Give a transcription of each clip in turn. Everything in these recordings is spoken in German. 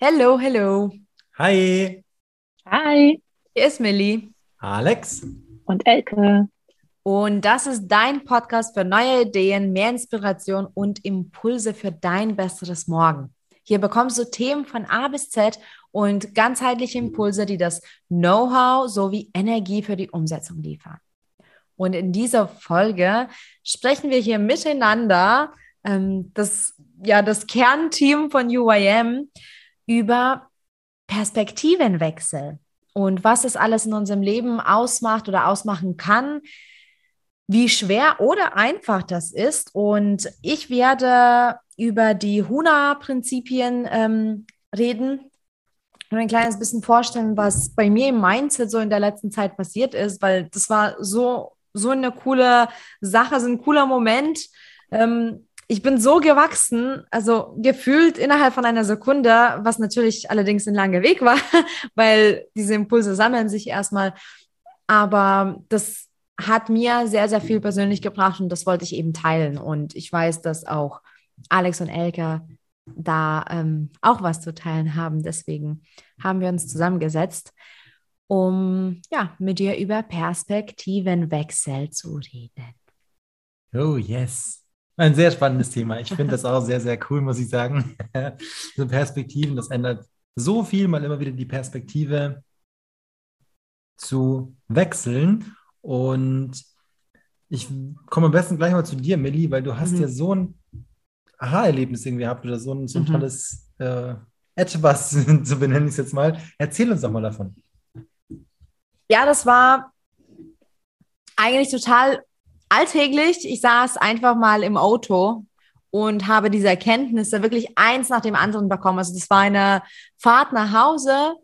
Hello, hello. Hi, Hi Hier ist Millie. Alex. und Elke. Und das ist dein Podcast für neue Ideen, mehr Inspiration und Impulse für dein besseres Morgen. Hier bekommst du Themen von A bis Z und ganzheitliche Impulse, die das Know-how sowie Energie für die Umsetzung liefern. Und in dieser Folge sprechen wir hier miteinander, ähm, das, ja, das Kernteam von UIM, über Perspektivenwechsel und was es alles in unserem Leben ausmacht oder ausmachen kann, wie schwer oder einfach das ist. Und ich werde über die HUNA-Prinzipien ähm, reden und ein kleines bisschen vorstellen, was bei mir im Mindset so in der letzten Zeit passiert ist, weil das war so, so eine coole Sache, so ein cooler Moment. Ähm, ich bin so gewachsen, also gefühlt innerhalb von einer Sekunde, was natürlich allerdings ein langer Weg war, weil diese Impulse sammeln sich erstmal. Aber das hat mir sehr, sehr viel persönlich gebracht und das wollte ich eben teilen. Und ich weiß, dass auch Alex und Elke da ähm, auch was zu teilen haben. Deswegen haben wir uns zusammengesetzt, um ja mit dir über Perspektivenwechsel zu reden. Oh, yes. Ein sehr spannendes Thema. Ich finde das auch sehr, sehr cool, muss ich sagen. so Perspektiven, das ändert so viel, mal immer wieder die Perspektive zu wechseln. Und ich komme am besten gleich mal zu dir, Milli, weil du hast Mhm. ja so ein Aha-Erlebnis irgendwie gehabt oder so ein, so ein Mhm. tolles äh, etwas, so benenne ich es jetzt mal. Erzähl uns doch mal davon. Ja, das war eigentlich total alltäglich. Ich saß einfach mal im Auto und habe diese Erkenntnisse wirklich eins nach dem anderen bekommen. Also das war eine Fahrt nach Hause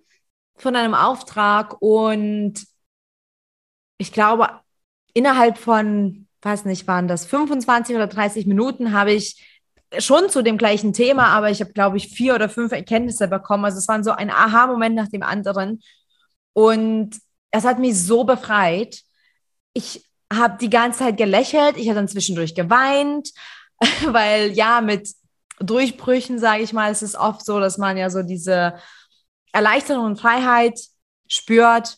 von einem Auftrag und ich glaube, innerhalb von, weiß nicht, waren das 25 oder 30 Minuten habe ich schon zu dem gleichen Thema, aber ich habe, glaube ich, vier oder fünf Erkenntnisse bekommen. Also es waren so ein Aha-Moment nach dem anderen. Und es hat mich so befreit. Ich habe die ganze Zeit gelächelt. Ich habe dann zwischendurch geweint, weil ja, mit Durchbrüchen, sage ich mal, es ist oft so, dass man ja so diese Erleichterung und Freiheit spürt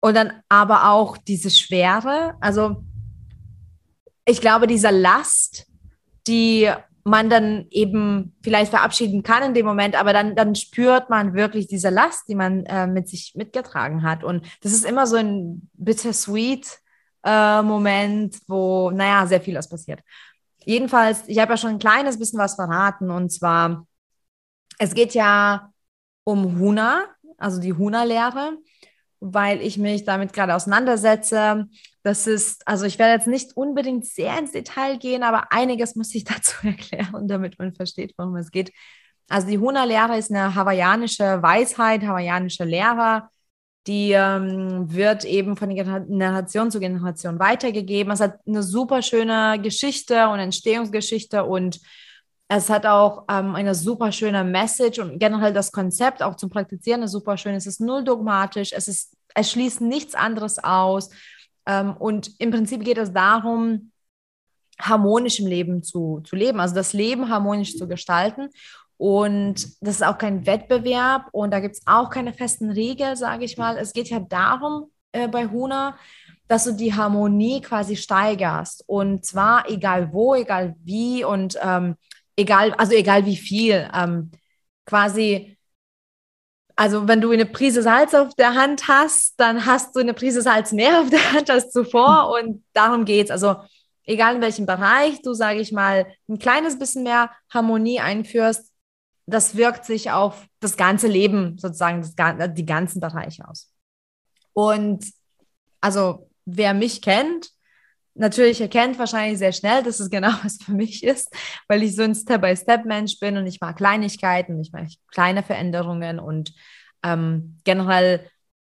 und dann aber auch diese Schwere. Also ich glaube, diese Last, die man dann eben vielleicht verabschieden kann in dem Moment, aber dann, dann spürt man wirklich diese Last, die man äh, mit sich mitgetragen hat. Und das ist immer so ein bittersweet äh, Moment, wo, naja, sehr viel was passiert. Jedenfalls, ich habe ja schon ein kleines bisschen was verraten und zwar, es geht ja um Huna, also die Huna-Lehre, weil ich mich damit gerade auseinandersetze. Das ist, also ich werde jetzt nicht unbedingt sehr ins Detail gehen, aber einiges muss ich dazu erklären, damit man versteht, worum es geht. Also die Huna-Lehre ist eine hawaiianische Weisheit, hawaiianische Lehre, die ähm, wird eben von Generation zu Generation weitergegeben. Es hat eine super schöne Geschichte und Entstehungsgeschichte und es hat auch ähm, eine super schöne Message und generell das Konzept auch zum Praktizieren ist super schön. Es ist null dogmatisch, es, ist, es schließt nichts anderes aus. Ähm, und im Prinzip geht es darum, harmonisch im Leben zu, zu leben, also das Leben harmonisch zu gestalten. Und das ist auch kein Wettbewerb und da gibt es auch keine festen Regeln, sage ich mal. Es geht ja darum äh, bei Huna, dass du die Harmonie quasi steigerst. Und zwar egal wo, egal wie und ähm, egal, also egal wie viel. Ähm, quasi, also wenn du eine Prise Salz auf der Hand hast, dann hast du eine Prise Salz mehr auf der Hand als zuvor. Und darum geht es. Also egal in welchem Bereich du, sage ich mal, ein kleines bisschen mehr Harmonie einführst, das wirkt sich auf das ganze Leben sozusagen, das, die ganzen Bereiche aus. Und also wer mich kennt, natürlich erkennt wahrscheinlich sehr schnell, dass es genau was für mich ist, weil ich so ein Step-by-Step-Mensch bin und ich mag Kleinigkeiten, ich mag kleine Veränderungen und ähm, generell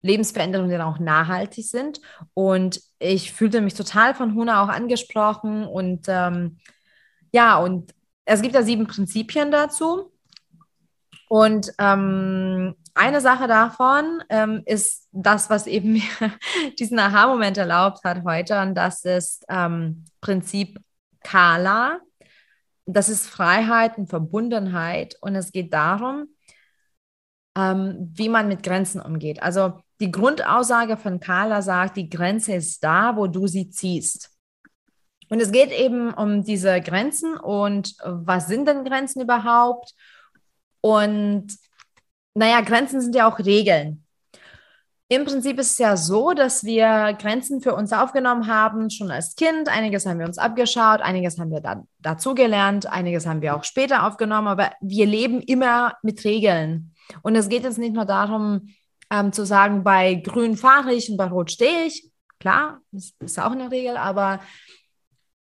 Lebensveränderungen, die auch nachhaltig sind. Und ich fühlte mich total von Huna auch angesprochen und ähm, ja, und es gibt ja sieben Prinzipien dazu. Und ähm, eine Sache davon ähm, ist das, was eben mir diesen Aha-Moment erlaubt hat heute. Und das ist ähm, Prinzip Kala. Das ist Freiheit und Verbundenheit. Und es geht darum, ähm, wie man mit Grenzen umgeht. Also die Grundaussage von Carla sagt, die Grenze ist da, wo du sie ziehst. Und es geht eben um diese Grenzen und was sind denn Grenzen überhaupt? Und naja, Grenzen sind ja auch Regeln. Im Prinzip ist es ja so, dass wir Grenzen für uns aufgenommen haben, schon als Kind. Einiges haben wir uns abgeschaut, einiges haben wir da, dazugelernt, einiges haben wir auch später aufgenommen, aber wir leben immer mit Regeln. Und es geht jetzt nicht nur darum, ähm, zu sagen, bei grün fahre ich und bei rot stehe ich. Klar, das ist auch eine Regel, aber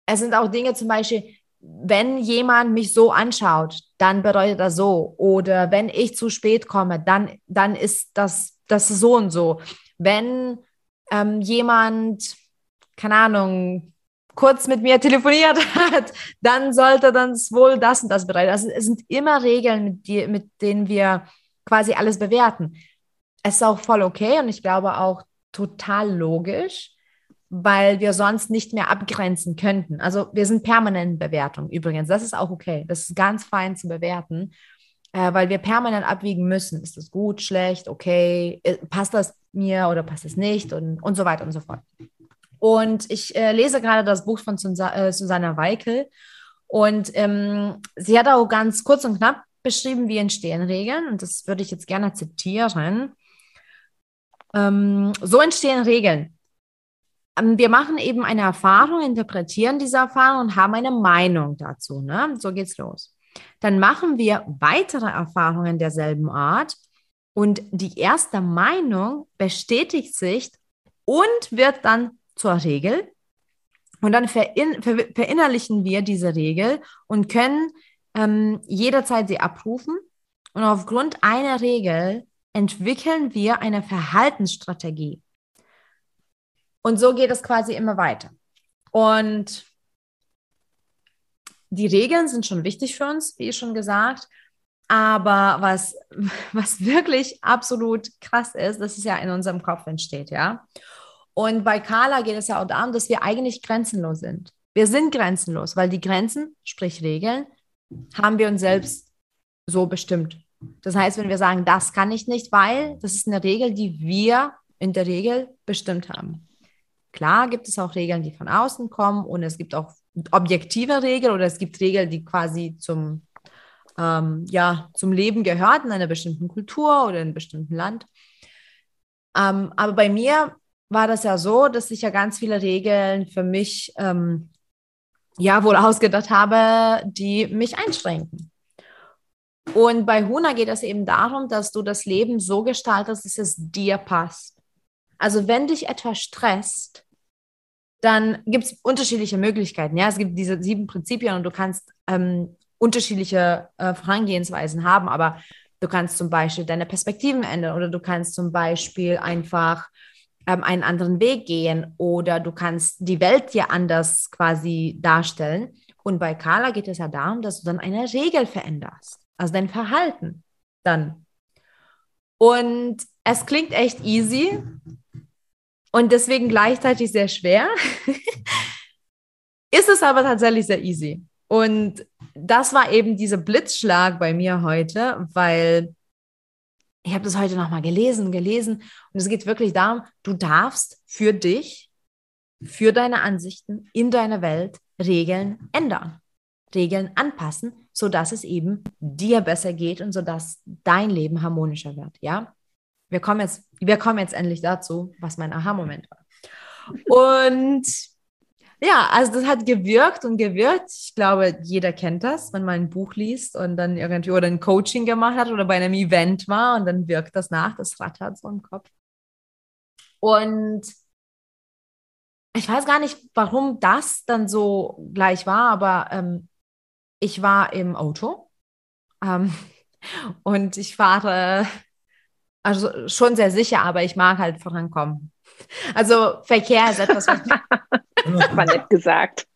es sind auch Dinge zum Beispiel, wenn jemand mich so anschaut, dann bedeutet das so. Oder wenn ich zu spät komme, dann, dann ist das, das so und so. Wenn ähm, jemand, keine Ahnung, kurz mit mir telefoniert hat, dann sollte das wohl das und das bedeuten. Also es sind immer Regeln, mit, die, mit denen wir quasi alles bewerten. Es ist auch voll okay und ich glaube auch total logisch, weil wir sonst nicht mehr abgrenzen könnten. Also wir sind permanent in Bewertung übrigens. Das ist auch okay. Das ist ganz fein zu bewerten, äh, weil wir permanent abwiegen müssen. Ist das gut, schlecht, okay? Äh, passt das mir oder passt es nicht? Und, und so weiter und so fort. Und ich äh, lese gerade das Buch von Susa äh, Susanna Weikel. Und ähm, sie hat auch ganz kurz und knapp beschrieben, wie entstehen Regeln. Und das würde ich jetzt gerne zitieren. Ähm, so entstehen Regeln. Ähm, wir machen eben eine Erfahrung, interpretieren diese Erfahrung und haben eine Meinung dazu. Ne? So geht's los. Dann machen wir weitere Erfahrungen derselben Art und die erste Meinung bestätigt sich und wird dann zur Regel. Und dann verin ver verinnerlichen wir diese Regel und können ähm, jederzeit sie abrufen. Und aufgrund einer Regel entwickeln wir eine Verhaltensstrategie. Und so geht es quasi immer weiter. Und die Regeln sind schon wichtig für uns, wie schon gesagt. Aber was, was wirklich absolut krass ist, das ist ja in unserem Kopf entsteht, ja. Und bei Carla geht es ja auch darum, dass wir eigentlich grenzenlos sind. Wir sind grenzenlos, weil die Grenzen, sprich Regeln, haben wir uns selbst so bestimmt. Das heißt, wenn wir sagen, das kann ich nicht, weil das ist eine Regel, die wir in der Regel bestimmt haben. Klar gibt es auch Regeln, die von außen kommen und es gibt auch objektive Regeln oder es gibt Regeln, die quasi zum, ähm, ja, zum Leben gehören in einer bestimmten Kultur oder in einem bestimmten Land. Ähm, aber bei mir war das ja so, dass ich ja ganz viele Regeln für mich ähm, ja wohl ausgedacht habe, die mich einschränken. Und bei Huna geht es eben darum, dass du das Leben so gestaltest, dass es dir passt. Also wenn dich etwas stresst, dann gibt es unterschiedliche Möglichkeiten. Ja, es gibt diese sieben Prinzipien und du kannst ähm, unterschiedliche äh, Vorangehensweisen haben, aber du kannst zum Beispiel deine Perspektiven ändern oder du kannst zum Beispiel einfach ähm, einen anderen Weg gehen oder du kannst die Welt dir anders quasi darstellen. Und bei Carla geht es ja darum, dass du dann eine Regel veränderst, also dein Verhalten dann. Und es klingt echt easy, und deswegen gleichzeitig sehr schwer. ist es aber tatsächlich sehr easy. Und das war eben dieser Blitzschlag bei mir heute, weil ich habe das heute nochmal gelesen, gelesen. Und es geht wirklich darum, du darfst für dich, für deine Ansichten in deiner Welt Regeln ändern, Regeln anpassen, sodass es eben dir besser geht und sodass dein Leben harmonischer wird. Ja, wir kommen jetzt, wir kommen jetzt endlich dazu, was mein Aha-Moment war. Und ja, also das hat gewirkt und gewirkt. Ich glaube, jeder kennt das, wenn man ein Buch liest und dann irgendwie oder ein Coaching gemacht hat oder bei einem Event war und dann wirkt das nach, das rattert so im Kopf. Und ich weiß gar nicht, warum das dann so gleich war, aber ähm, ich war im Auto ähm, und ich fahre also schon sehr sicher, aber ich mag halt vorankommen. Also Verkehr ist etwas, was war nett gesagt.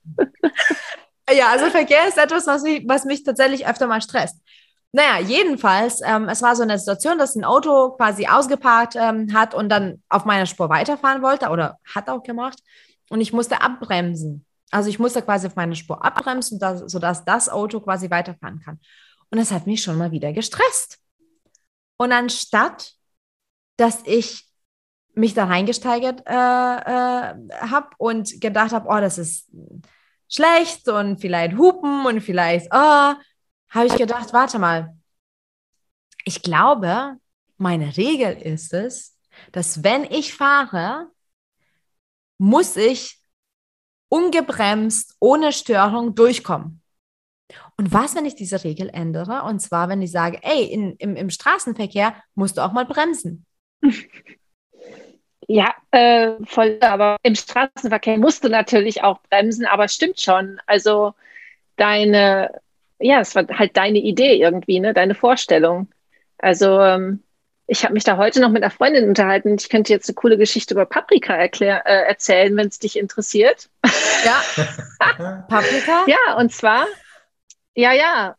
ja, also Verkehr ist etwas, was mich, was mich tatsächlich öfter mal stresst. Naja, jedenfalls, ähm, es war so eine Situation, dass ein Auto quasi ausgeparkt ähm, hat und dann auf meiner Spur weiterfahren wollte oder hat auch gemacht und ich musste abbremsen. Also ich musste quasi auf meiner Spur abbremsen, sodass das Auto quasi weiterfahren kann. Und das hat mich schon mal wieder gestresst. Und anstatt, dass ich mich da reingesteigert äh, äh, habe und gedacht habe, oh, das ist schlecht und vielleicht hupen und vielleicht, oh, habe ich gedacht, warte mal, ich glaube, meine Regel ist es, dass wenn ich fahre, muss ich ungebremst, ohne Störung durchkommen. Und was, wenn ich diese Regel ändere? Und zwar, wenn ich sage, ey, in, im, im Straßenverkehr musst du auch mal bremsen. Ja, äh, voll, aber im Straßenverkehr musst du natürlich auch bremsen, aber stimmt schon. Also deine, ja, es war halt deine Idee irgendwie, ne, deine Vorstellung. Also ähm, ich habe mich da heute noch mit einer Freundin unterhalten. Ich könnte jetzt eine coole Geschichte über Paprika erklär, äh, erzählen, wenn es dich interessiert. Ja. Paprika? Ja, und zwar, ja, ja.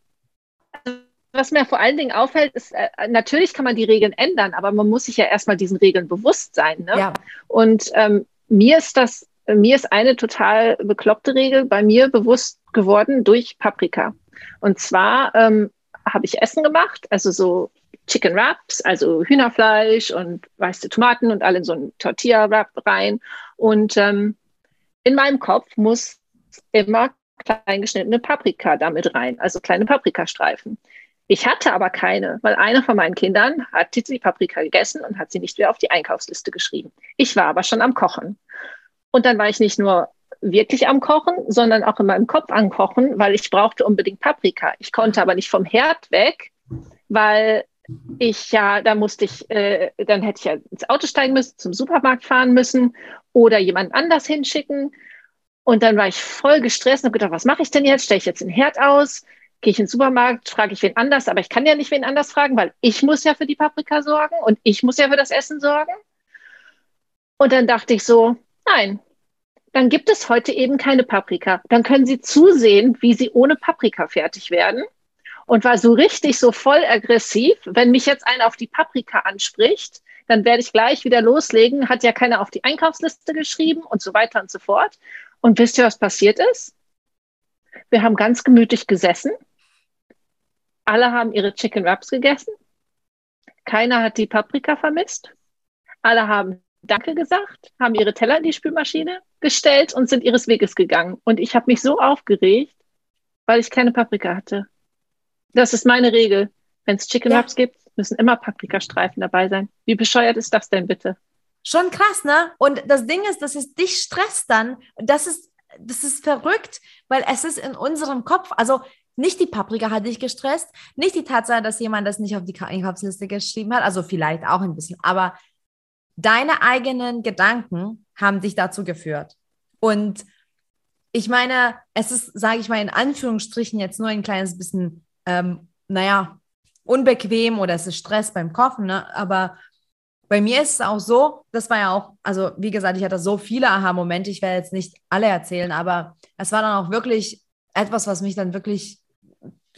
Was mir vor allen Dingen auffällt, ist, äh, natürlich kann man die Regeln ändern, aber man muss sich ja erstmal diesen Regeln bewusst sein. Ne? Ja. Und ähm, mir ist das, mir ist eine total bekloppte Regel bei mir bewusst geworden durch Paprika. Und zwar ähm, habe ich Essen gemacht, also so Chicken Wraps, also Hühnerfleisch und weiße Tomaten und alle in so einen Tortilla-Wrap rein. Und ähm, in meinem Kopf muss immer klein geschnittene Paprika damit rein, also kleine Paprikastreifen. Ich hatte aber keine, weil einer von meinen Kindern hat die Paprika gegessen und hat sie nicht mehr auf die Einkaufsliste geschrieben. Ich war aber schon am Kochen. Und dann war ich nicht nur wirklich am Kochen, sondern auch in meinem Kopf am Kochen, weil ich brauchte unbedingt Paprika. Ich konnte aber nicht vom Herd weg, weil ich ja, da musste ich, äh, dann hätte ich ja ins Auto steigen müssen, zum Supermarkt fahren müssen oder jemand anders hinschicken. Und dann war ich voll gestresst und habe gedacht, was mache ich denn jetzt? Stelle ich jetzt den Herd aus? Gehe ich in den Supermarkt, frage ich wen anders, aber ich kann ja nicht wen anders fragen, weil ich muss ja für die Paprika sorgen und ich muss ja für das Essen sorgen. Und dann dachte ich so, nein, dann gibt es heute eben keine Paprika. Dann können Sie zusehen, wie Sie ohne Paprika fertig werden und war so richtig so voll aggressiv. Wenn mich jetzt einer auf die Paprika anspricht, dann werde ich gleich wieder loslegen. Hat ja keiner auf die Einkaufsliste geschrieben und so weiter und so fort. Und wisst ihr, was passiert ist? Wir haben ganz gemütlich gesessen. Alle haben ihre Chicken Wraps gegessen. Keiner hat die Paprika vermisst. Alle haben Danke gesagt, haben ihre Teller in die Spülmaschine gestellt und sind ihres Weges gegangen. Und ich habe mich so aufgeregt, weil ich keine Paprika hatte. Das ist meine Regel. Wenn es Chicken Wraps ja. gibt, müssen immer Paprikastreifen dabei sein. Wie bescheuert ist das denn bitte? Schon krass, ne? Und das Ding ist, dass es dich stresst dann. Das ist, das ist verrückt, weil es ist in unserem Kopf, also nicht die Paprika hat dich gestresst, nicht die Tatsache, dass jemand das nicht auf die Einkaufsliste geschrieben hat, also vielleicht auch ein bisschen, aber deine eigenen Gedanken haben dich dazu geführt. Und ich meine, es ist, sage ich mal in Anführungsstrichen, jetzt nur ein kleines bisschen ähm, naja, unbequem oder es ist Stress beim Kochen, ne? aber bei mir ist es auch so, das war ja auch, also wie gesagt, ich hatte so viele Aha-Momente, ich werde jetzt nicht alle erzählen, aber es war dann auch wirklich etwas, was mich dann wirklich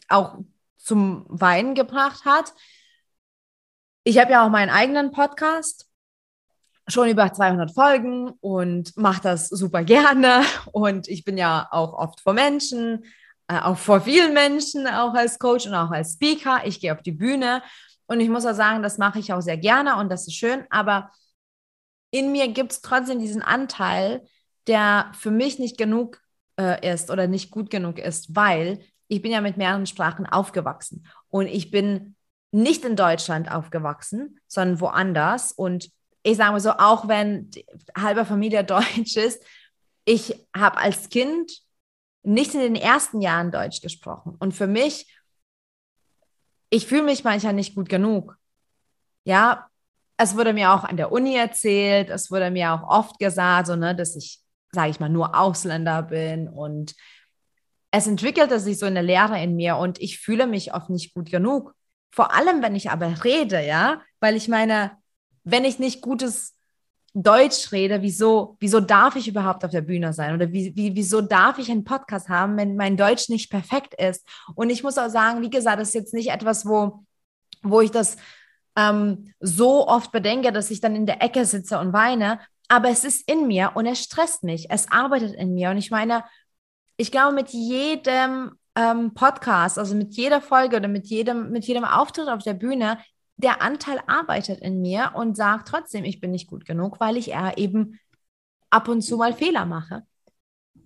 auch zum Weinen gebracht hat. Ich habe ja auch meinen eigenen Podcast, schon über 200 Folgen und mache das super gerne. Und ich bin ja auch oft vor Menschen, äh, auch vor vielen Menschen, auch als Coach und auch als Speaker. Ich gehe auf die Bühne und ich muss auch sagen, das mache ich auch sehr gerne und das ist schön, aber in mir gibt es trotzdem diesen Anteil, der für mich nicht genug äh, ist oder nicht gut genug ist, weil ich bin ja mit mehreren Sprachen aufgewachsen und ich bin nicht in Deutschland aufgewachsen, sondern woanders und ich sage mal so, auch wenn halber Familie deutsch ist, ich habe als Kind nicht in den ersten Jahren Deutsch gesprochen. Und für mich, ich fühle mich manchmal nicht gut genug. Ja, es wurde mir auch an der Uni erzählt, es wurde mir auch oft gesagt, so, ne, dass ich, sage ich mal, nur Ausländer bin und es entwickelte sich so eine Lehre in mir und ich fühle mich oft nicht gut genug. Vor allem, wenn ich aber rede, ja, weil ich meine, wenn ich nicht gutes Deutsch rede, wieso, wieso darf ich überhaupt auf der Bühne sein? Oder wie, wie, wieso darf ich einen Podcast haben, wenn mein Deutsch nicht perfekt ist? Und ich muss auch sagen, wie gesagt, das ist jetzt nicht etwas, wo, wo ich das ähm, so oft bedenke, dass ich dann in der Ecke sitze und weine. Aber es ist in mir und es stresst mich. Es arbeitet in mir. Und ich meine, ich glaube, mit jedem ähm, Podcast, also mit jeder Folge oder mit jedem, mit jedem Auftritt auf der Bühne, der Anteil arbeitet in mir und sagt trotzdem, ich bin nicht gut genug, weil ich eher eben ab und zu mal Fehler mache.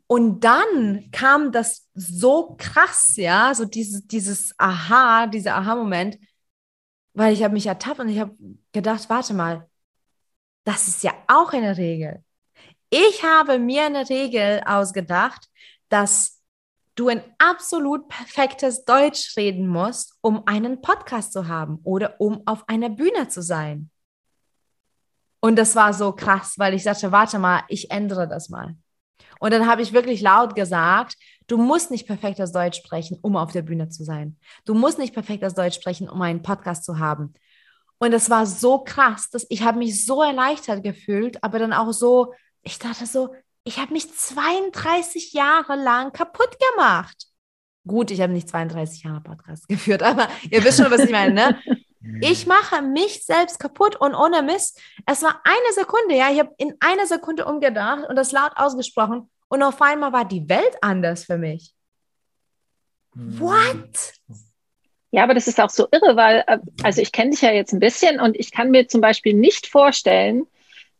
Und dann kam das so krass, ja, so dieses, dieses Aha, dieser Aha-Moment, weil ich habe mich ertappt und ich habe gedacht, warte mal, das ist ja auch eine Regel. Ich habe mir eine Regel ausgedacht, dass du ein absolut perfektes Deutsch reden musst, um einen Podcast zu haben oder um auf einer Bühne zu sein. Und das war so krass, weil ich sagte, warte mal, ich ändere das mal. Und dann habe ich wirklich laut gesagt, du musst nicht perfektes Deutsch sprechen, um auf der Bühne zu sein. Du musst nicht perfektes Deutsch sprechen, um einen Podcast zu haben. Und das war so krass, dass ich habe mich so erleichtert gefühlt, aber dann auch so, ich dachte so, ich habe mich 32 Jahre lang kaputt gemacht. Gut, ich habe nicht 32 Jahre Podcast geführt, aber ihr wisst schon, was ich meine, ne? Ich mache mich selbst kaputt und ohne Mist. Es war eine Sekunde, ja. Ich habe in einer Sekunde umgedacht und das laut ausgesprochen. Und auf einmal war die Welt anders für mich. Hm. What? Ja, aber das ist auch so irre, weil, äh, also ich kenne dich ja jetzt ein bisschen und ich kann mir zum Beispiel nicht vorstellen,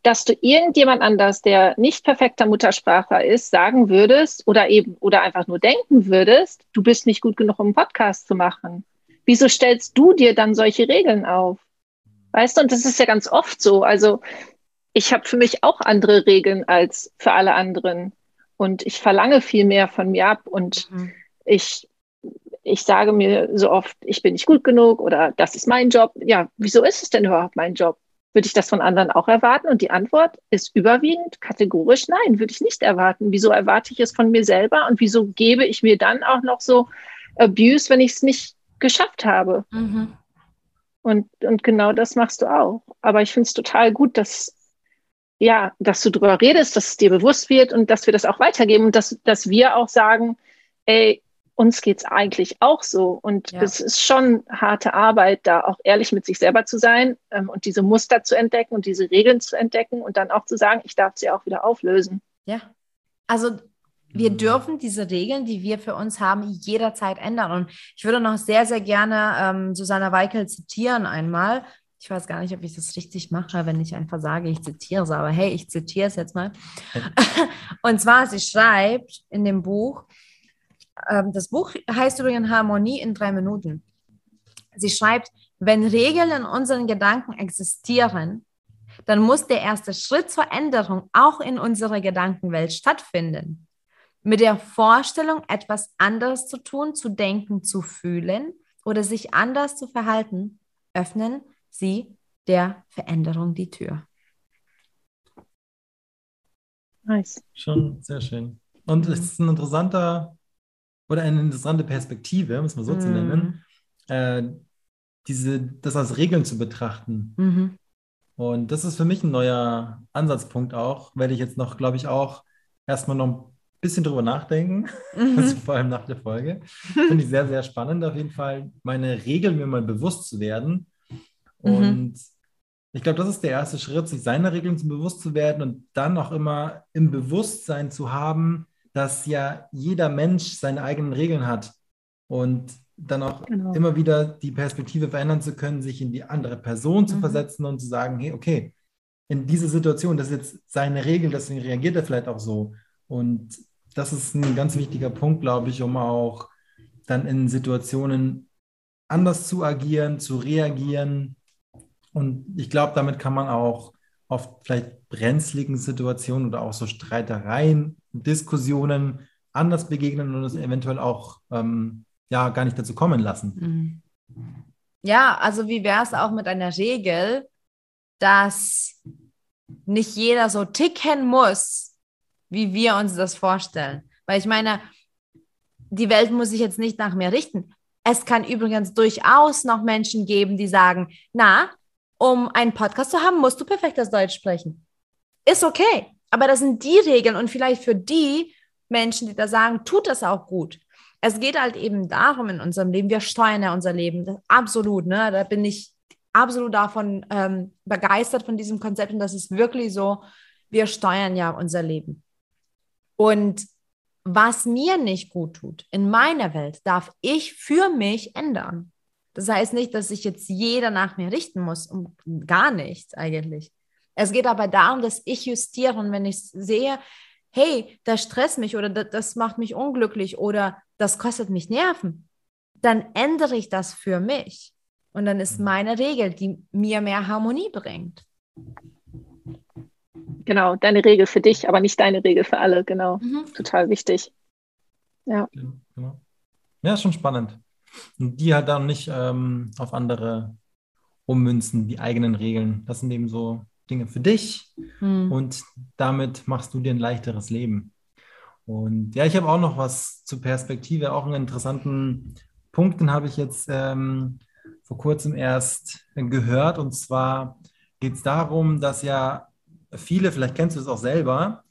dass du irgendjemand anders, der nicht perfekter Muttersprachler ist, sagen würdest oder eben oder einfach nur denken würdest, du bist nicht gut genug, um einen Podcast zu machen. Wieso stellst du dir dann solche Regeln auf? Weißt du, und das ist ja ganz oft so. Also ich habe für mich auch andere Regeln als für alle anderen. Und ich verlange viel mehr von mir ab und mhm. ich, ich sage mir so oft, ich bin nicht gut genug oder das ist mein Job. Ja, wieso ist es denn überhaupt mein Job? Würde ich das von anderen auch erwarten? Und die Antwort ist überwiegend kategorisch nein, würde ich nicht erwarten. Wieso erwarte ich es von mir selber und wieso gebe ich mir dann auch noch so Abuse, wenn ich es nicht geschafft habe? Mhm. Und, und genau das machst du auch. Aber ich finde es total gut, dass ja, dass du darüber redest, dass es dir bewusst wird und dass wir das auch weitergeben und dass, dass wir auch sagen, ey, uns geht es eigentlich auch so. Und ja. es ist schon harte Arbeit, da auch ehrlich mit sich selber zu sein ähm, und diese Muster zu entdecken und diese Regeln zu entdecken und dann auch zu sagen, ich darf sie auch wieder auflösen. Ja. Also wir mhm. dürfen diese Regeln, die wir für uns haben, jederzeit ändern. Und ich würde noch sehr, sehr gerne ähm, Susanna Weikel zitieren einmal, ich weiß gar nicht, ob ich das richtig mache, wenn ich einfach sage, ich zitiere es, aber hey, ich zitiere es jetzt mal. Und zwar, sie schreibt in dem Buch, das Buch heißt übrigens Harmonie in drei Minuten. Sie schreibt, wenn Regeln in unseren Gedanken existieren, dann muss der erste Schritt zur Änderung auch in unserer Gedankenwelt stattfinden. Mit der Vorstellung, etwas anderes zu tun, zu denken, zu fühlen oder sich anders zu verhalten, öffnen sie der Veränderung die Tür. Nice. Schon sehr schön. Und es ist ein interessanter oder eine interessante Perspektive, muss man so mhm. zu nennen, äh, diese, das als Regeln zu betrachten. Mhm. Und das ist für mich ein neuer Ansatzpunkt auch, werde ich jetzt noch, glaube ich, auch erstmal noch ein bisschen drüber nachdenken, mhm. also vor allem nach der Folge. Finde ich sehr, sehr spannend auf jeden Fall, meine Regeln mir mal bewusst zu werden Mhm. Und ich glaube, das ist der erste Schritt, sich seiner Regeln zu bewusst zu werden und dann auch immer im Bewusstsein zu haben, dass ja jeder Mensch seine eigenen Regeln hat und dann auch genau. immer wieder die Perspektive verändern zu können, sich in die andere Person zu mhm. versetzen und zu sagen, hey, okay, in diese Situation, das ist jetzt seine Regel, deswegen reagiert er vielleicht auch so. Und das ist ein ganz wichtiger Punkt, glaube ich, um auch dann in Situationen anders zu agieren, zu reagieren, und ich glaube, damit kann man auch auf vielleicht brenzligen Situationen oder auch so Streitereien, Diskussionen anders begegnen und es eventuell auch ähm, ja gar nicht dazu kommen lassen. Mhm. Ja, also wie wäre es auch mit einer Regel, dass nicht jeder so ticken muss, wie wir uns das vorstellen. Weil ich meine, die Welt muss sich jetzt nicht nach mir richten. Es kann übrigens durchaus noch Menschen geben, die sagen, na, um einen Podcast zu haben, musst du perfektes Deutsch sprechen. Ist okay. Aber das sind die Regeln und vielleicht für die Menschen, die da sagen, tut das auch gut. Es geht halt eben darum in unserem Leben, wir steuern ja unser Leben. absolut, ne? Da bin ich absolut davon ähm, begeistert von diesem Konzept und das ist wirklich so, wir steuern ja unser Leben. Und was mir nicht gut tut in meiner Welt, darf ich für mich ändern. Das heißt nicht, dass sich jetzt jeder nach mir richten muss, um gar nichts eigentlich. Es geht aber darum, dass ich justiere und wenn ich sehe, hey, das stresst mich oder das, das macht mich unglücklich oder das kostet mich Nerven, dann ändere ich das für mich. Und dann ist mhm. meine Regel, die mir mehr Harmonie bringt. Genau, deine Regel für dich, aber nicht deine Regel für alle. Genau, mhm. total wichtig. Ja. Genau. Ja, schon spannend. Und die halt dann nicht ähm, auf andere ummünzen, die eigenen Regeln. Das sind eben so Dinge für dich mhm. und damit machst du dir ein leichteres Leben. Und ja, ich habe auch noch was zur Perspektive, auch einen interessanten Punkt, den habe ich jetzt ähm, vor kurzem erst gehört. Und zwar geht es darum, dass ja viele, vielleicht kennst du es auch selber,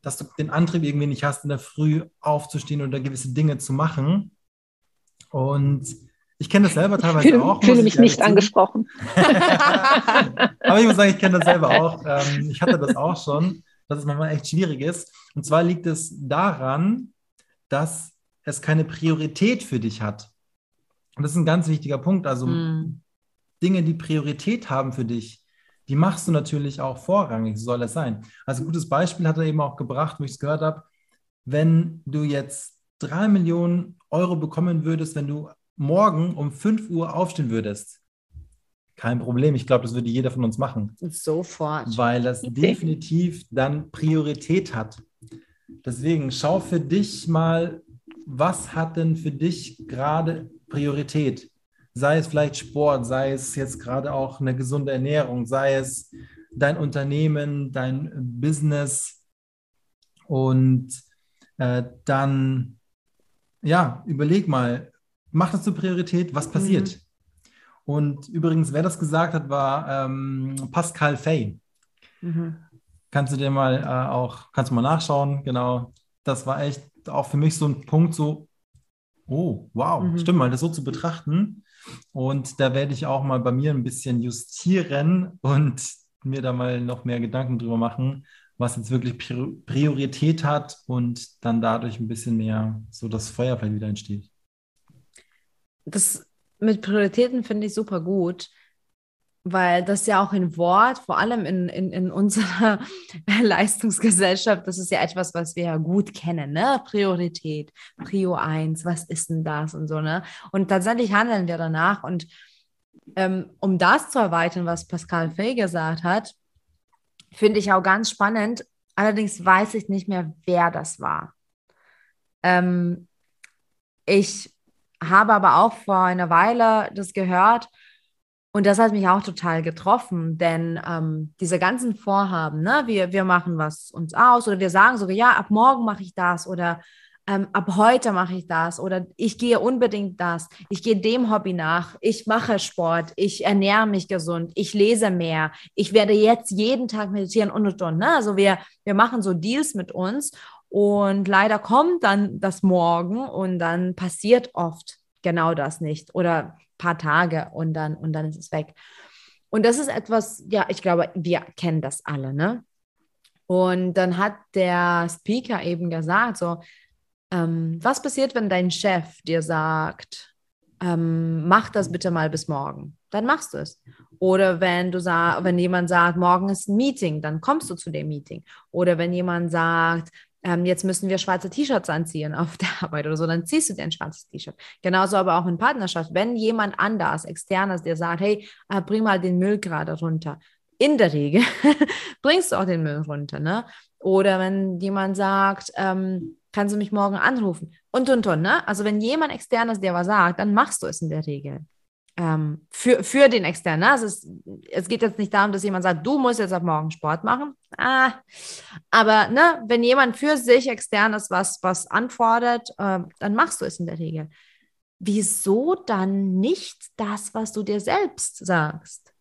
dass du den Antrieb irgendwie nicht hast, in der Früh aufzustehen oder gewisse Dinge zu machen. Und ich kenne das selber teilweise ich auch. Ich fühle mich nicht angesprochen. Aber ich muss sagen, ich kenne das selber auch. Ähm, ich hatte das auch schon, dass es manchmal echt schwierig ist. Und zwar liegt es daran, dass es keine Priorität für dich hat. Und das ist ein ganz wichtiger Punkt. Also mm. Dinge, die Priorität haben für dich, die machst du natürlich auch vorrangig, so soll es sein. Also ein gutes Beispiel hat er eben auch gebracht, wo ich es gehört habe. Wenn du jetzt drei Millionen Euro bekommen würdest, wenn du morgen um 5 Uhr aufstehen würdest, kein Problem. Ich glaube, das würde jeder von uns machen. Sofort. Weil das definitiv dann Priorität hat. Deswegen schau für dich mal, was hat denn für dich gerade Priorität? Sei es vielleicht Sport, sei es jetzt gerade auch eine gesunde Ernährung, sei es dein Unternehmen, dein Business. Und äh, dann, ja, überleg mal, mach das zur Priorität, was passiert? Mhm. Und übrigens, wer das gesagt hat, war ähm, Pascal Fay. Mhm. Kannst du dir mal äh, auch, kannst du mal nachschauen, genau. Das war echt auch für mich so ein Punkt, so, oh, wow, mhm. stimmt mal, das so zu betrachten. Und da werde ich auch mal bei mir ein bisschen justieren und mir da mal noch mehr Gedanken drüber machen, was jetzt wirklich Priorität hat und dann dadurch ein bisschen mehr so das Feuerfeld wieder entsteht das mit Prioritäten finde ich super gut, weil das ja auch in Wort, vor allem in, in, in unserer Leistungsgesellschaft, das ist ja etwas, was wir ja gut kennen, ne? Priorität, Prio 1, was ist denn das und so, ne? Und tatsächlich handeln wir danach. Und ähm, um das zu erweitern, was Pascal Fay gesagt hat, finde ich auch ganz spannend. Allerdings weiß ich nicht mehr, wer das war. Ähm, ich habe aber auch vor einer Weile das gehört und das hat mich auch total getroffen, denn ähm, diese ganzen Vorhaben, ne, wir, wir machen was uns aus oder wir sagen sogar, ja, ab morgen mache ich das oder ähm, ab heute mache ich das oder ich gehe unbedingt das, ich gehe dem Hobby nach, ich mache Sport, ich ernähre mich gesund, ich lese mehr, ich werde jetzt jeden Tag meditieren und und und. Ne? Also wir, wir machen so Deals mit uns und leider kommt dann das Morgen und dann passiert oft genau das nicht oder ein paar Tage und dann, und dann ist es weg. Und das ist etwas, ja, ich glaube, wir kennen das alle, ne? Und dann hat der Speaker eben gesagt, so, ähm, was passiert, wenn dein Chef dir sagt, ähm, mach das bitte mal bis morgen? Dann machst du es. Oder wenn du sag, wenn jemand sagt, morgen ist ein Meeting, dann kommst du zu dem Meeting. Oder wenn jemand sagt, ähm, jetzt müssen wir schwarze T-Shirts anziehen auf der Arbeit oder so, dann ziehst du dir ein schwarzes T-Shirt. Genauso aber auch in Partnerschaft. Wenn jemand anders, externes, dir sagt, hey, äh, bring mal den Müll gerade runter. In der Regel bringst du auch den Müll runter, ne? Oder wenn jemand sagt, ähm, kannst du mich morgen anrufen? Und, und, und, ne? Also wenn jemand externes dir was sagt, dann machst du es in der Regel ähm, für, für den Externen. Ne? Also es, es geht jetzt nicht darum, dass jemand sagt, du musst jetzt ab morgen Sport machen. Ah, aber ne, wenn jemand für sich externes was, was anfordert, äh, dann machst du es in der Regel. Wieso dann nicht das, was du dir selbst sagst?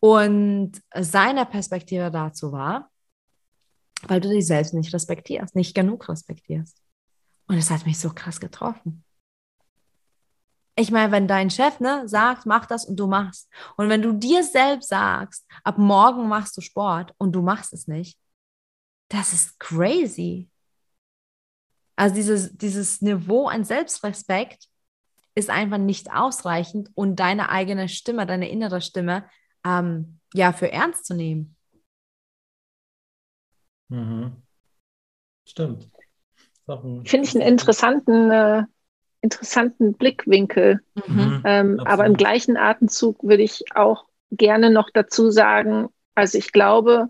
Und seine Perspektive dazu war, weil du dich selbst nicht respektierst, nicht genug respektierst. Und es hat mich so krass getroffen. Ich meine, wenn dein Chef ne, sagt, mach das und du machst. Und wenn du dir selbst sagst, ab morgen machst du Sport und du machst es nicht, das ist crazy. Also dieses, dieses Niveau an Selbstrespekt ist einfach nicht ausreichend und deine eigene Stimme, deine innere Stimme, ähm, ja, für ernst zu nehmen. Mhm. Stimmt. Finde ich einen interessanten, äh, interessanten Blickwinkel. Mhm. mhm. Ähm, aber im gleichen Atemzug würde ich auch gerne noch dazu sagen, also ich glaube,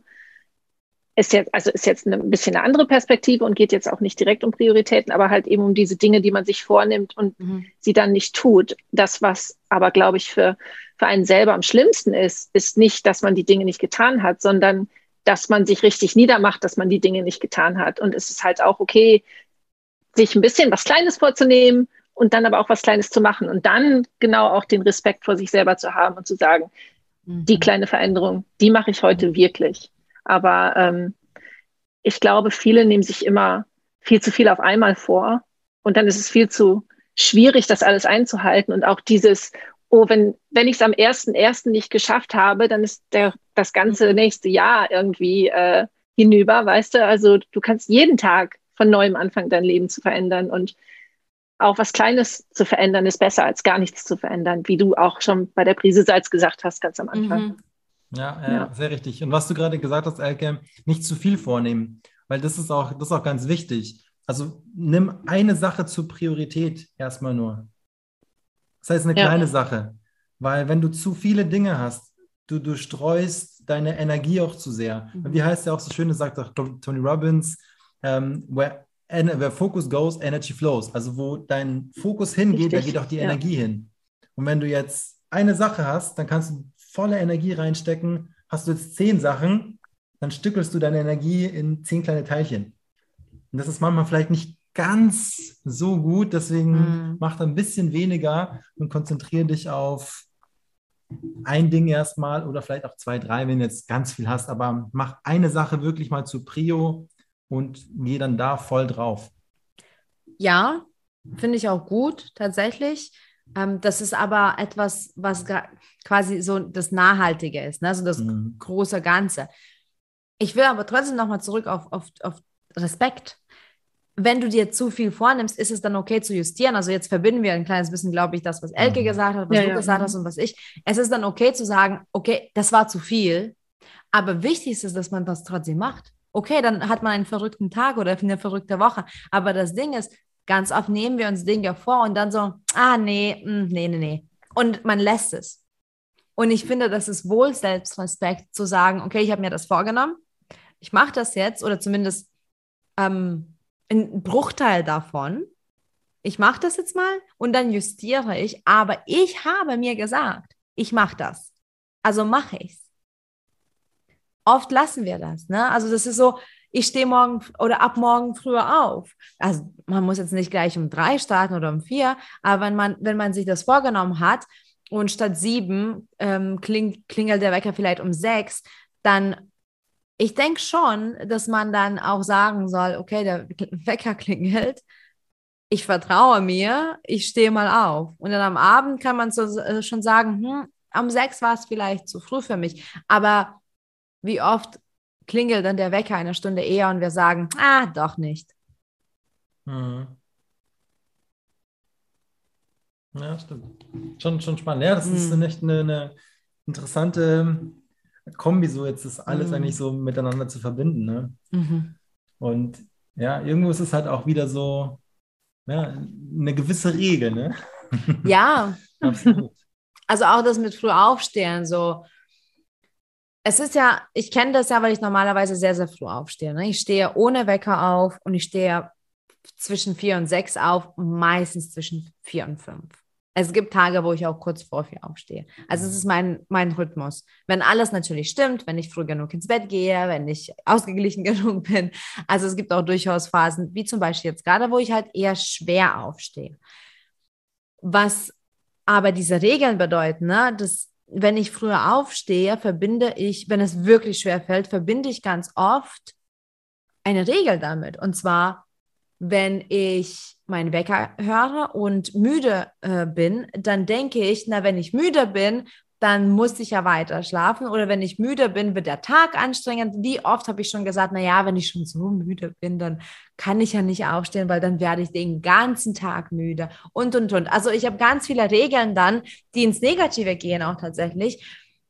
ist jetzt, also ist jetzt ein bisschen eine andere Perspektive und geht jetzt auch nicht direkt um Prioritäten, aber halt eben um diese Dinge, die man sich vornimmt und mhm. sie dann nicht tut. Das, was aber, glaube ich, für, für einen selber am schlimmsten ist, ist nicht, dass man die Dinge nicht getan hat, sondern dass man sich richtig niedermacht, dass man die Dinge nicht getan hat. Und es ist halt auch okay, sich ein bisschen was Kleines vorzunehmen und dann aber auch was Kleines zu machen und dann genau auch den Respekt vor sich selber zu haben und zu sagen, mhm. die kleine Veränderung, die mache ich heute wirklich. Aber ähm, ich glaube, viele nehmen sich immer viel zu viel auf einmal vor und dann ist es viel zu schwierig, das alles einzuhalten und auch dieses, oh, wenn, wenn ich es am 1.1. nicht geschafft habe, dann ist der, das ganze mhm. nächste Jahr irgendwie äh, hinüber, weißt du? Also du kannst jeden Tag von neuem anfangen, dein Leben zu verändern und auch was Kleines zu verändern ist besser als gar nichts zu verändern, wie du auch schon bei der Prise Salz gesagt hast, ganz am Anfang. Mhm. Ja, ja, ja, sehr richtig. Und was du gerade gesagt hast, Elke, nicht zu viel vornehmen, weil das ist auch, das ist auch ganz wichtig. Also nimm eine Sache zur Priorität erstmal nur. Das heißt eine ja. kleine Sache, weil wenn du zu viele Dinge hast, du, du streust deine Energie auch zu sehr. Mhm. Wie heißt ja auch so schön, das sagt auch Tony Robbins, um, where, where focus goes, energy flows. Also wo dein Fokus hingeht, Richtig. da geht auch die ja. Energie hin. Und wenn du jetzt eine Sache hast, dann kannst du volle Energie reinstecken. Hast du jetzt zehn Sachen, dann stückelst du deine Energie in zehn kleine Teilchen. Und das ist manchmal vielleicht nicht ganz so gut, deswegen mhm. mach ein bisschen weniger und konzentriere dich auf ein Ding erstmal oder vielleicht auch zwei, drei, wenn du jetzt ganz viel hast, aber mach eine Sache wirklich mal zu Prio und geh dann da voll drauf. Ja, finde ich auch gut, tatsächlich. Ähm, das ist aber etwas, was quasi so das Nachhaltige ist, ne? so das mhm. große Ganze. Ich will aber trotzdem nochmal zurück auf, auf, auf Respekt. Wenn du dir zu viel vornimmst, ist es dann okay zu justieren. Also jetzt verbinden wir ein kleines bisschen, glaube ich, das, was Elke mhm. gesagt hat, was ja, du ja. gesagt hast mhm. und was ich. Es ist dann okay zu sagen, okay, das war zu viel. Aber wichtig ist, dass man das trotzdem macht. Okay, dann hat man einen verrückten Tag oder eine verrückte Woche. Aber das Ding ist, ganz oft nehmen wir uns Dinge vor und dann so, ah, nee, mh, hm, nee, nee, nee. Und man lässt es. Und ich finde, das ist wohl Selbstrespekt zu sagen, okay, ich habe mir das vorgenommen, ich mache das jetzt oder zumindest ähm, ein Bruchteil davon. Ich mache das jetzt mal und dann justiere ich, aber ich habe mir gesagt, ich mache das. Also mache ich es oft lassen wir das. Ne? Also das ist so, ich stehe morgen oder ab morgen früher auf. Also man muss jetzt nicht gleich um drei starten oder um vier, aber wenn man, wenn man sich das vorgenommen hat und statt sieben ähm, kling, klingelt der Wecker vielleicht um sechs, dann ich denke schon, dass man dann auch sagen soll, okay, der Wecker klingelt, ich vertraue mir, ich stehe mal auf. Und dann am Abend kann man so, äh, schon sagen, hm, um sechs war es vielleicht zu früh für mich. Aber wie oft klingelt dann der Wecker eine Stunde eher und wir sagen, ah, doch nicht. Mhm. Ja, stimmt. Schon, schon spannend. Ja, das mhm. ist echt eine, eine, interessante Kombi, so jetzt ist alles mhm. eigentlich so miteinander zu verbinden. Ne? Mhm. Und ja, irgendwo ist es halt auch wieder so ja, eine gewisse Regel. Ne? Ja. Absolut. Also auch das mit früh aufstehen, so es ist ja, ich kenne das ja, weil ich normalerweise sehr, sehr früh aufstehe. Ne? Ich stehe ohne Wecker auf und ich stehe zwischen vier und sechs auf, meistens zwischen vier und fünf. Es gibt Tage, wo ich auch kurz vor vier aufstehe. Also es ist mein, mein Rhythmus. Wenn alles natürlich stimmt, wenn ich früh genug ins Bett gehe, wenn ich ausgeglichen genug bin. Also es gibt auch durchaus Phasen, wie zum Beispiel jetzt gerade, wo ich halt eher schwer aufstehe. Was aber diese Regeln bedeuten, ne, dass wenn ich früher aufstehe, verbinde ich, wenn es wirklich schwer fällt, verbinde ich ganz oft eine Regel damit. Und zwar, wenn ich meinen Wecker höre und müde äh, bin, dann denke ich, na, wenn ich müde bin, dann muss ich ja weiter schlafen. Oder wenn ich müde bin, wird der Tag anstrengend. Wie oft habe ich schon gesagt, naja, wenn ich schon so müde bin, dann kann ich ja nicht aufstehen, weil dann werde ich den ganzen Tag müde und, und, und. Also ich habe ganz viele Regeln dann, die ins Negative gehen auch tatsächlich.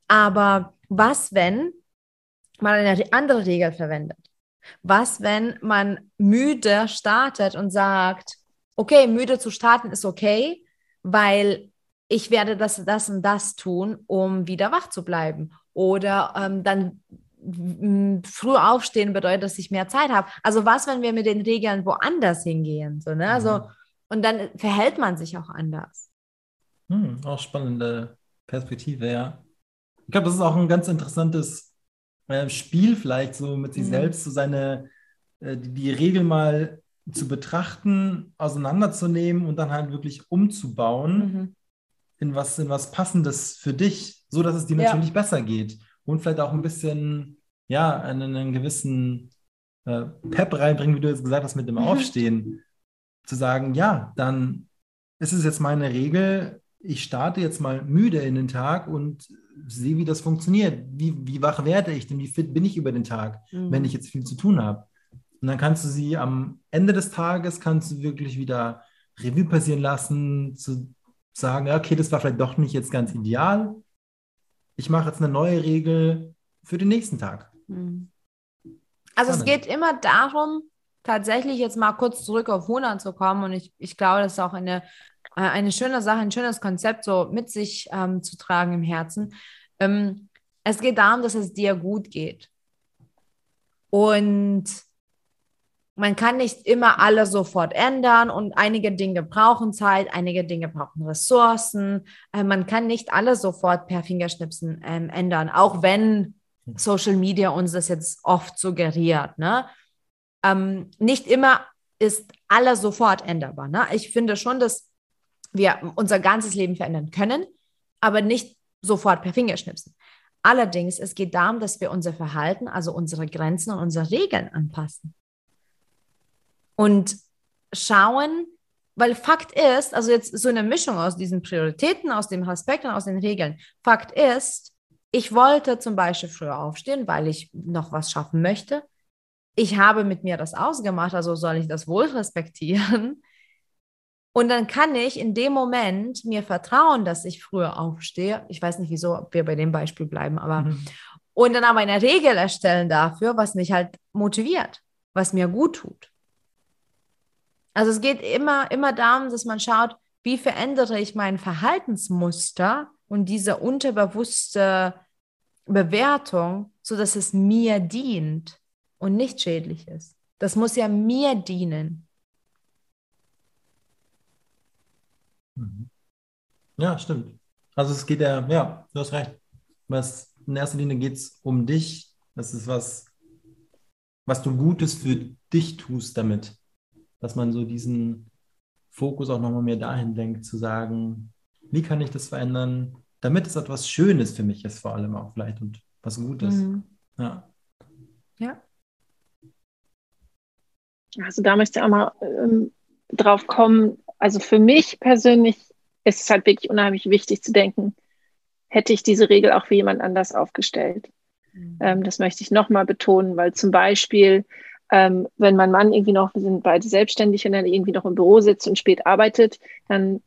Aber was, wenn man eine andere Regel verwendet? Was, wenn man müde startet und sagt, okay, müde zu starten ist okay, weil ich werde das, das und das tun, um wieder wach zu bleiben. Oder ähm, dann früh aufstehen bedeutet, dass ich mehr Zeit habe. Also was, wenn wir mit den Regeln woanders hingehen? So, ne? Also, mhm. und dann verhält man sich auch anders. Hm, auch spannende Perspektive, ja. Ich glaube, das ist auch ein ganz interessantes äh, Spiel, vielleicht so mit sich mhm. selbst, so seine, äh, die, die Regel mal zu betrachten, auseinanderzunehmen und dann halt wirklich umzubauen. Mhm in was, in was Passendes für dich, so dass es dir ja. natürlich besser geht. Und vielleicht auch ein bisschen, ja, einen, einen gewissen äh, Pep reinbringen, wie du jetzt gesagt hast, mit dem Aufstehen. zu sagen, ja, dann ist es jetzt meine Regel, ich starte jetzt mal müde in den Tag und sehe, wie das funktioniert. Wie, wie wach werde ich denn? Wie fit bin ich über den Tag, mhm. wenn ich jetzt viel zu tun habe? Und dann kannst du sie am Ende des Tages, kannst du wirklich wieder Revue passieren lassen, zu sagen, okay, das war vielleicht doch nicht jetzt ganz ideal. Ich mache jetzt eine neue Regel für den nächsten Tag. Hm. Also Spannend. es geht immer darum, tatsächlich jetzt mal kurz zurück auf 100 zu kommen. Und ich, ich glaube, das ist auch eine, äh, eine schöne Sache, ein schönes Konzept, so mit sich ähm, zu tragen im Herzen. Ähm, es geht darum, dass es dir gut geht. Und man kann nicht immer alles sofort ändern und einige Dinge brauchen Zeit, einige Dinge brauchen Ressourcen. Äh, man kann nicht alles sofort per Fingerschnipsen ähm, ändern, auch wenn Social Media uns das jetzt oft suggeriert. Ne? Ähm, nicht immer ist alles sofort änderbar. Ne? Ich finde schon, dass wir unser ganzes Leben verändern können, aber nicht sofort per Fingerschnipsen. Allerdings, es geht darum, dass wir unser Verhalten, also unsere Grenzen und unsere Regeln anpassen und schauen, weil Fakt ist, also jetzt so eine Mischung aus diesen Prioritäten, aus dem Aspekt und aus den Regeln. Fakt ist, ich wollte zum Beispiel früher aufstehen, weil ich noch was schaffen möchte. Ich habe mit mir das ausgemacht, also soll ich das wohl respektieren. Und dann kann ich in dem Moment mir vertrauen, dass ich früher aufstehe. Ich weiß nicht, wieso wir bei dem Beispiel bleiben, aber mhm. und dann aber eine Regel erstellen dafür, was mich halt motiviert, was mir gut tut. Also es geht immer, immer darum, dass man schaut, wie verändere ich mein Verhaltensmuster und diese unterbewusste Bewertung, sodass es mir dient und nicht schädlich ist. Das muss ja mir dienen. Mhm. Ja, stimmt. Also es geht ja, ja, du hast recht. Was, in erster Linie geht es um dich. Das ist was, was du Gutes für dich tust damit dass man so diesen Fokus auch nochmal mehr dahin lenkt, zu sagen, wie kann ich das verändern, damit es etwas Schönes für mich ist, vor allem auch vielleicht und was Gutes. Mhm. Ja. Ja. Also da möchte ich auch mal ähm, drauf kommen. Also für mich persönlich ist es halt wirklich unheimlich wichtig zu denken, hätte ich diese Regel auch für jemand anders aufgestellt. Mhm. Ähm, das möchte ich nochmal betonen, weil zum Beispiel ähm, wenn mein Mann irgendwie noch, wir sind beide selbstständig, wenn er irgendwie noch im Büro sitzt und spät arbeitet, dann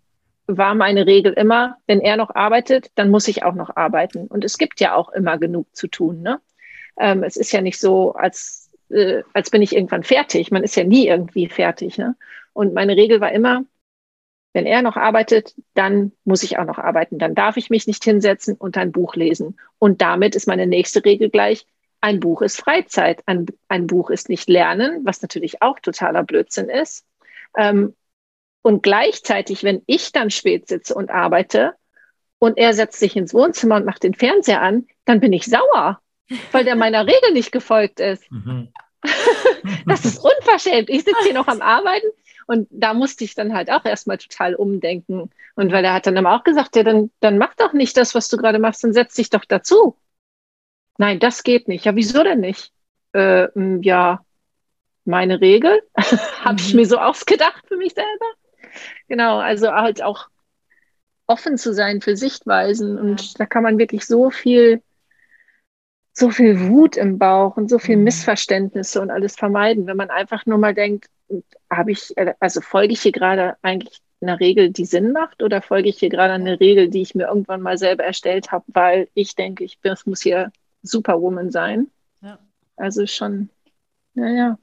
war meine Regel immer, wenn er noch arbeitet, dann muss ich auch noch arbeiten. Und es gibt ja auch immer genug zu tun. Ne? Ähm, es ist ja nicht so, als, äh, als bin ich irgendwann fertig. Man ist ja nie irgendwie fertig. Ne? Und meine Regel war immer, wenn er noch arbeitet, dann muss ich auch noch arbeiten. Dann darf ich mich nicht hinsetzen und ein Buch lesen. Und damit ist meine nächste Regel gleich, ein Buch ist Freizeit, ein, ein Buch ist nicht Lernen, was natürlich auch totaler Blödsinn ist. Ähm, und gleichzeitig, wenn ich dann spät sitze und arbeite und er setzt sich ins Wohnzimmer und macht den Fernseher an, dann bin ich sauer, weil der meiner Regel nicht gefolgt ist. Mhm. das ist unverschämt. Ich sitze hier noch am Arbeiten und da musste ich dann halt auch erstmal total umdenken. Und weil er hat dann aber auch gesagt, ja, dann, dann mach doch nicht das, was du gerade machst, dann setz dich doch dazu. Nein, das geht nicht. Ja, wieso denn nicht? Äh, ja, meine Regel habe ich mhm. mir so ausgedacht für mich selber. Genau, also halt auch offen zu sein für Sichtweisen. Und da kann man wirklich so viel, so viel Wut im Bauch und so viel mhm. Missverständnisse und alles vermeiden, wenn man einfach nur mal denkt, habe ich, also folge ich hier gerade eigentlich einer Regel, die Sinn macht, oder folge ich hier gerade einer Regel, die ich mir irgendwann mal selber erstellt habe, weil ich denke, ich bin, muss hier Superwoman sein. Ja. Also schon, naja,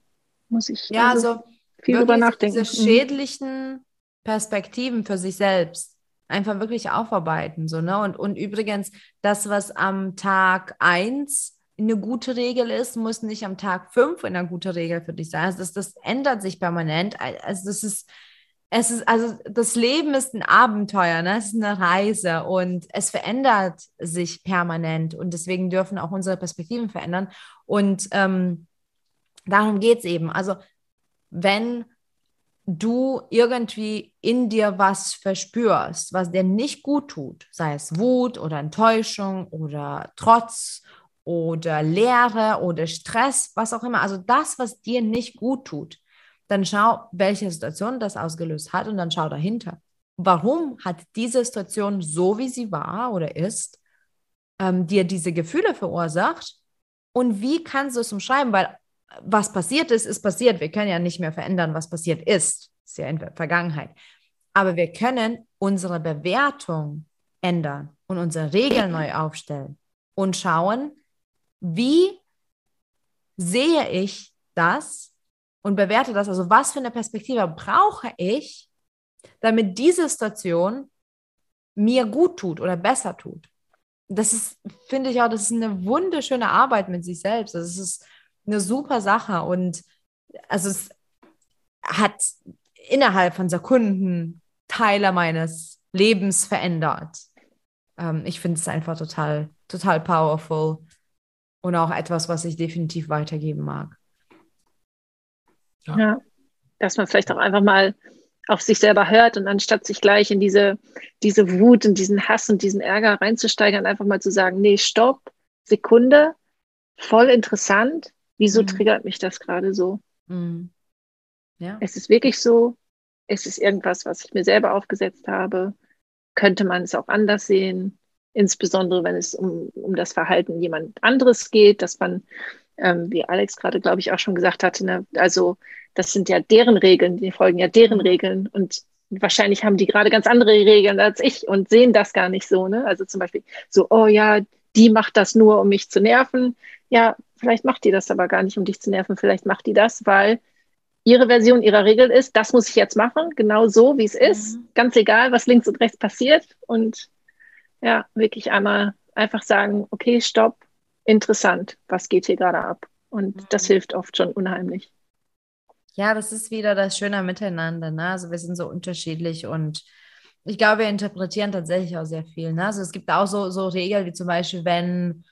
muss ich ja, also, also viel drüber nachdenken. Diese mhm. schädlichen Perspektiven für sich selbst einfach wirklich aufarbeiten. So, ne? und, und übrigens, das, was am Tag 1 eine gute Regel ist, muss nicht am Tag 5 eine gute Regel für dich sein. Also das, das ändert sich permanent. Also das ist, es ist, also das Leben ist ein Abenteuer, ne? es ist eine Reise und es verändert sich permanent und deswegen dürfen auch unsere Perspektiven verändern. Und ähm, darum geht es eben. Also wenn du irgendwie in dir was verspürst, was dir nicht gut tut, sei es Wut oder Enttäuschung oder Trotz oder Leere oder Stress, was auch immer, also das, was dir nicht gut tut, dann schau, welche Situation das ausgelöst hat und dann schau dahinter. Warum hat diese Situation so, wie sie war oder ist, ähm, dir diese Gefühle verursacht und wie kannst du es umschreiben? Weil was passiert ist, ist passiert. Wir können ja nicht mehr verändern, was passiert ist. Das ist ja in der Vergangenheit. Aber wir können unsere Bewertung ändern und unsere Regeln neu aufstellen und schauen, wie sehe ich das und bewerte das? Also was für eine Perspektive brauche ich, damit diese Situation mir gut tut oder besser tut? Das ist, finde ich auch, das ist eine wunderschöne Arbeit mit sich selbst. Das ist eine super Sache und also es hat innerhalb von Sekunden Teile meines Lebens verändert. Ähm, ich finde es einfach total, total powerful und auch etwas, was ich definitiv weitergeben mag. Ja. ja, dass man vielleicht auch einfach mal auf sich selber hört und anstatt sich gleich in diese, diese Wut und diesen Hass und diesen Ärger reinzusteigern, einfach mal zu sagen, nee, stopp, Sekunde, voll interessant, Wieso mhm. triggert mich das gerade so? Mhm. Ja. Es ist wirklich so, es ist irgendwas, was ich mir selber aufgesetzt habe. Könnte man es auch anders sehen? Insbesondere, wenn es um, um das Verhalten jemand anderes geht, dass man, ähm, wie Alex gerade, glaube ich, auch schon gesagt hatte, ne, also das sind ja deren Regeln, die folgen ja deren. Regeln und wahrscheinlich haben die gerade ganz andere Regeln als ich und sehen das gar nicht so. Ne? Also zum Beispiel so, oh ja, die macht das nur, um mich zu nerven. Ja, Vielleicht macht die das aber gar nicht, um dich zu nerven. Vielleicht macht die das, weil ihre Version ihrer Regel ist, das muss ich jetzt machen, genau so, wie es ist. Mhm. Ganz egal, was links und rechts passiert. Und ja, wirklich einmal einfach sagen, okay, stopp, interessant, was geht hier gerade ab? Und mhm. das hilft oft schon unheimlich. Ja, das ist wieder das Schöne Miteinander. Ne? Also wir sind so unterschiedlich und ich glaube, wir interpretieren tatsächlich auch sehr viel. Ne? Also es gibt auch so, so Regeln, wie zum Beispiel, wenn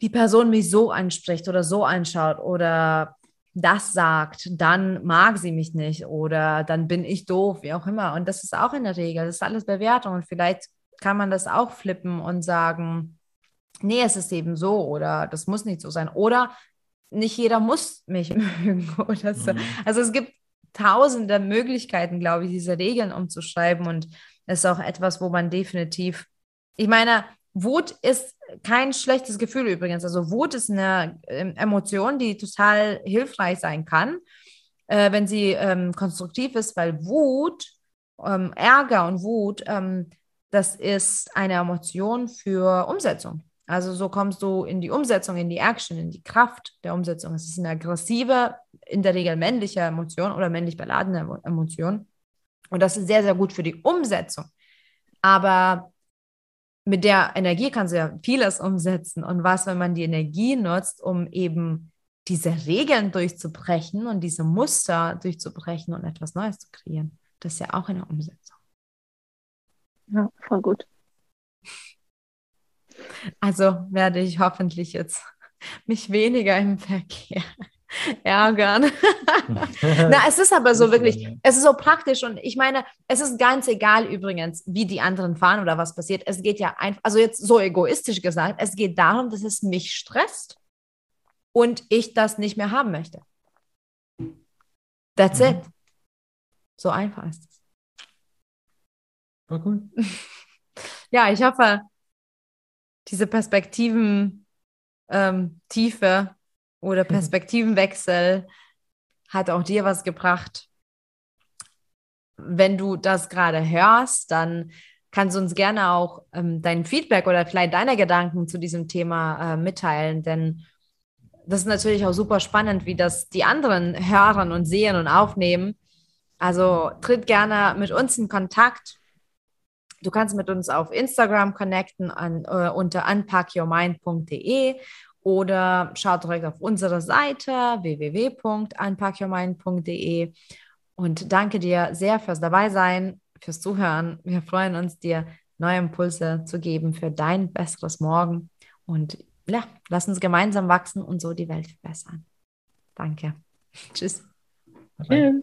die Person mich so anspricht oder so anschaut oder das sagt, dann mag sie mich nicht oder dann bin ich doof, wie auch immer. Und das ist auch in der Regel, das ist alles Bewertung. Und vielleicht kann man das auch flippen und sagen, nee, es ist eben so oder das muss nicht so sein. Oder nicht jeder muss mich mögen oder so. Mhm. Also es gibt tausende Möglichkeiten, glaube ich, diese Regeln umzuschreiben. Und es ist auch etwas, wo man definitiv, ich meine, Wut ist kein schlechtes Gefühl übrigens. Also Wut ist eine ähm, Emotion, die total hilfreich sein kann, äh, wenn sie ähm, konstruktiv ist, weil Wut, ähm, Ärger und Wut, ähm, das ist eine Emotion für Umsetzung. Also so kommst du in die Umsetzung, in die Action, in die Kraft der Umsetzung. Es ist eine aggressive, in der Regel männliche Emotion oder männlich beladene Emotion. Und das ist sehr, sehr gut für die Umsetzung. Aber mit der Energie kannst du ja vieles umsetzen. Und was, wenn man die Energie nutzt, um eben diese Regeln durchzubrechen und diese Muster durchzubrechen und etwas Neues zu kreieren? Das ist ja auch eine Umsetzung. Ja, voll gut. Also werde ich hoffentlich jetzt mich weniger im Verkehr ärgern. Na, es ist aber so wirklich, es ist so praktisch und ich meine, es ist ganz egal übrigens, wie die anderen fahren oder was passiert. Es geht ja einfach, also jetzt so egoistisch gesagt, es geht darum, dass es mich stresst und ich das nicht mehr haben möchte. That's mhm. it. So einfach ist es. War cool. ja, ich hoffe, diese Perspektiven ähm, Tiefe oder mhm. Perspektivenwechsel hat auch dir was gebracht. Wenn du das gerade hörst, dann kannst du uns gerne auch ähm, dein Feedback oder vielleicht deine Gedanken zu diesem Thema äh, mitteilen, denn das ist natürlich auch super spannend, wie das die anderen hören und sehen und aufnehmen. Also tritt gerne mit uns in Kontakt. Du kannst mit uns auf Instagram connecten an, äh, unter unpackyourmind.de oder schau direkt auf unsere Seite www.unpackyourmind.de und danke dir sehr fürs Dabeisein, fürs Zuhören. Wir freuen uns, dir neue Impulse zu geben für dein besseres Morgen und ja, lass uns gemeinsam wachsen und so die Welt verbessern. Danke. Tschüss. Tschüss.